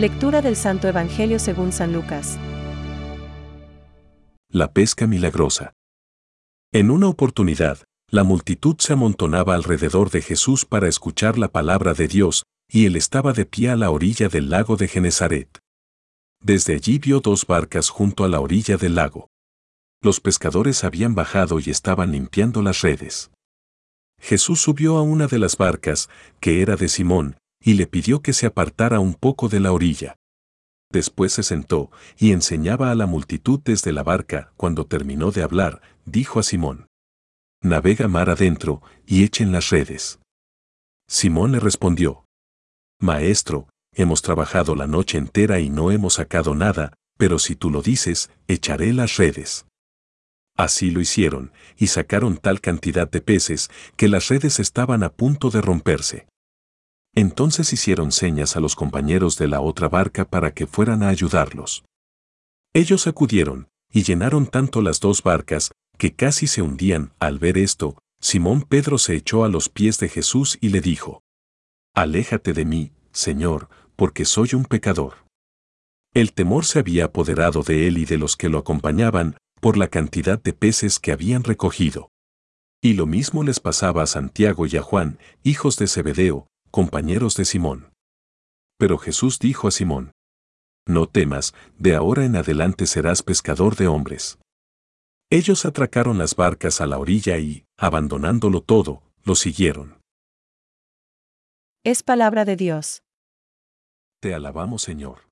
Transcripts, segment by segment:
Lectura del Santo Evangelio según San Lucas. La pesca milagrosa. En una oportunidad, la multitud se amontonaba alrededor de Jesús para escuchar la palabra de Dios, y él estaba de pie a la orilla del lago de Genezaret. Desde allí vio dos barcas junto a la orilla del lago. Los pescadores habían bajado y estaban limpiando las redes. Jesús subió a una de las barcas, que era de Simón, y le pidió que se apartara un poco de la orilla. Después se sentó y enseñaba a la multitud desde la barca. Cuando terminó de hablar, dijo a Simón, Navega mar adentro y echen las redes. Simón le respondió, Maestro, hemos trabajado la noche entera y no hemos sacado nada, pero si tú lo dices, echaré las redes. Así lo hicieron, y sacaron tal cantidad de peces que las redes estaban a punto de romperse. Entonces hicieron señas a los compañeros de la otra barca para que fueran a ayudarlos. Ellos acudieron, y llenaron tanto las dos barcas, que casi se hundían. Al ver esto, Simón Pedro se echó a los pies de Jesús y le dijo, Aléjate de mí, Señor, porque soy un pecador. El temor se había apoderado de él y de los que lo acompañaban, por la cantidad de peces que habían recogido. Y lo mismo les pasaba a Santiago y a Juan, hijos de Zebedeo, compañeros de Simón. Pero Jesús dijo a Simón, No temas, de ahora en adelante serás pescador de hombres. Ellos atracaron las barcas a la orilla y, abandonándolo todo, lo siguieron. Es palabra de Dios. Te alabamos, Señor.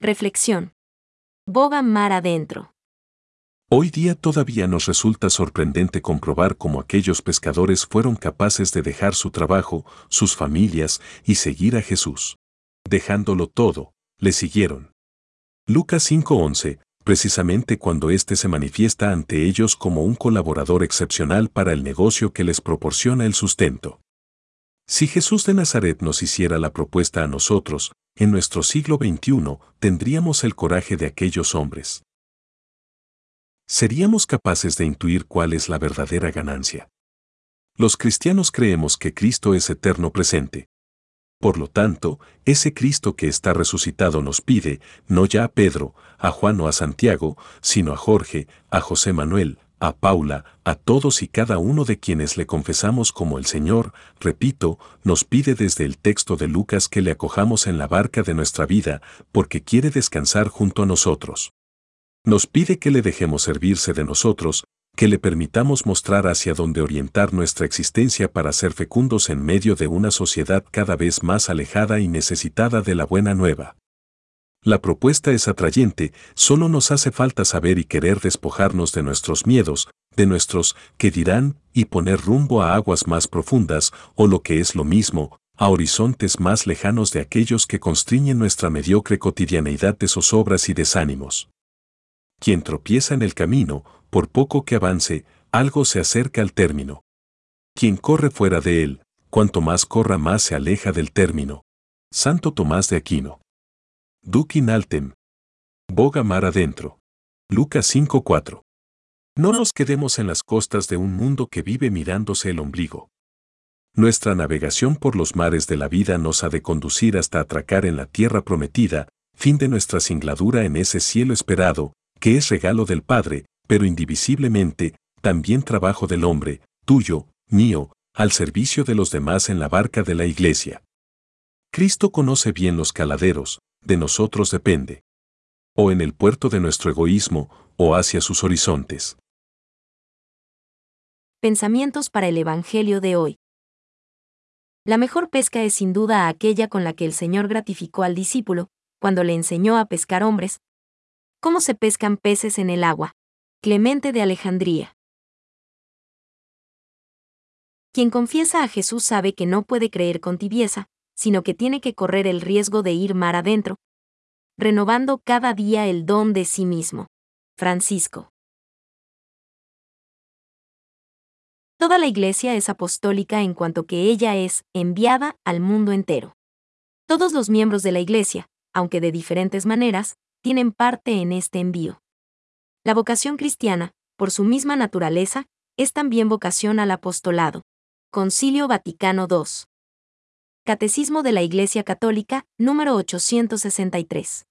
Reflexión. Boga mar adentro. Hoy día todavía nos resulta sorprendente comprobar cómo aquellos pescadores fueron capaces de dejar su trabajo, sus familias y seguir a Jesús. Dejándolo todo, le siguieron. Lucas 5:11, precisamente cuando éste se manifiesta ante ellos como un colaborador excepcional para el negocio que les proporciona el sustento. Si Jesús de Nazaret nos hiciera la propuesta a nosotros, en nuestro siglo XXI tendríamos el coraje de aquellos hombres. ¿Seríamos capaces de intuir cuál es la verdadera ganancia? Los cristianos creemos que Cristo es eterno presente. Por lo tanto, ese Cristo que está resucitado nos pide, no ya a Pedro, a Juan o a Santiago, sino a Jorge, a José Manuel, a Paula, a todos y cada uno de quienes le confesamos como el Señor, repito, nos pide desde el texto de Lucas que le acojamos en la barca de nuestra vida, porque quiere descansar junto a nosotros. Nos pide que le dejemos servirse de nosotros, que le permitamos mostrar hacia dónde orientar nuestra existencia para ser fecundos en medio de una sociedad cada vez más alejada y necesitada de la buena nueva. La propuesta es atrayente, solo nos hace falta saber y querer despojarnos de nuestros miedos, de nuestros que dirán, y poner rumbo a aguas más profundas, o lo que es lo mismo, a horizontes más lejanos de aquellos que constriñen nuestra mediocre cotidianeidad de zozobras y desánimos. Quien tropieza en el camino, por poco que avance, algo se acerca al término. Quien corre fuera de él, cuanto más corra más se aleja del término. Santo Tomás de Aquino. Dukin altem. Boga mar adentro. Lucas 5:4. No nos quedemos en las costas de un mundo que vive mirándose el ombligo. Nuestra navegación por los mares de la vida nos ha de conducir hasta atracar en la tierra prometida, fin de nuestra singladura en ese cielo esperado, que es regalo del Padre, pero indivisiblemente, también trabajo del hombre, tuyo, mío, al servicio de los demás en la barca de la iglesia. Cristo conoce bien los caladeros, de nosotros depende. O en el puerto de nuestro egoísmo, o hacia sus horizontes. Pensamientos para el Evangelio de hoy. La mejor pesca es sin duda aquella con la que el Señor gratificó al discípulo, cuando le enseñó a pescar hombres, ¿Cómo se pescan peces en el agua? Clemente de Alejandría. Quien confiesa a Jesús sabe que no puede creer con tibieza, sino que tiene que correr el riesgo de ir mar adentro, renovando cada día el don de sí mismo. Francisco. Toda la Iglesia es apostólica en cuanto que ella es enviada al mundo entero. Todos los miembros de la Iglesia, aunque de diferentes maneras, tienen parte en este envío. La vocación cristiana, por su misma naturaleza, es también vocación al apostolado. Concilio Vaticano II. Catecismo de la Iglesia Católica, número 863.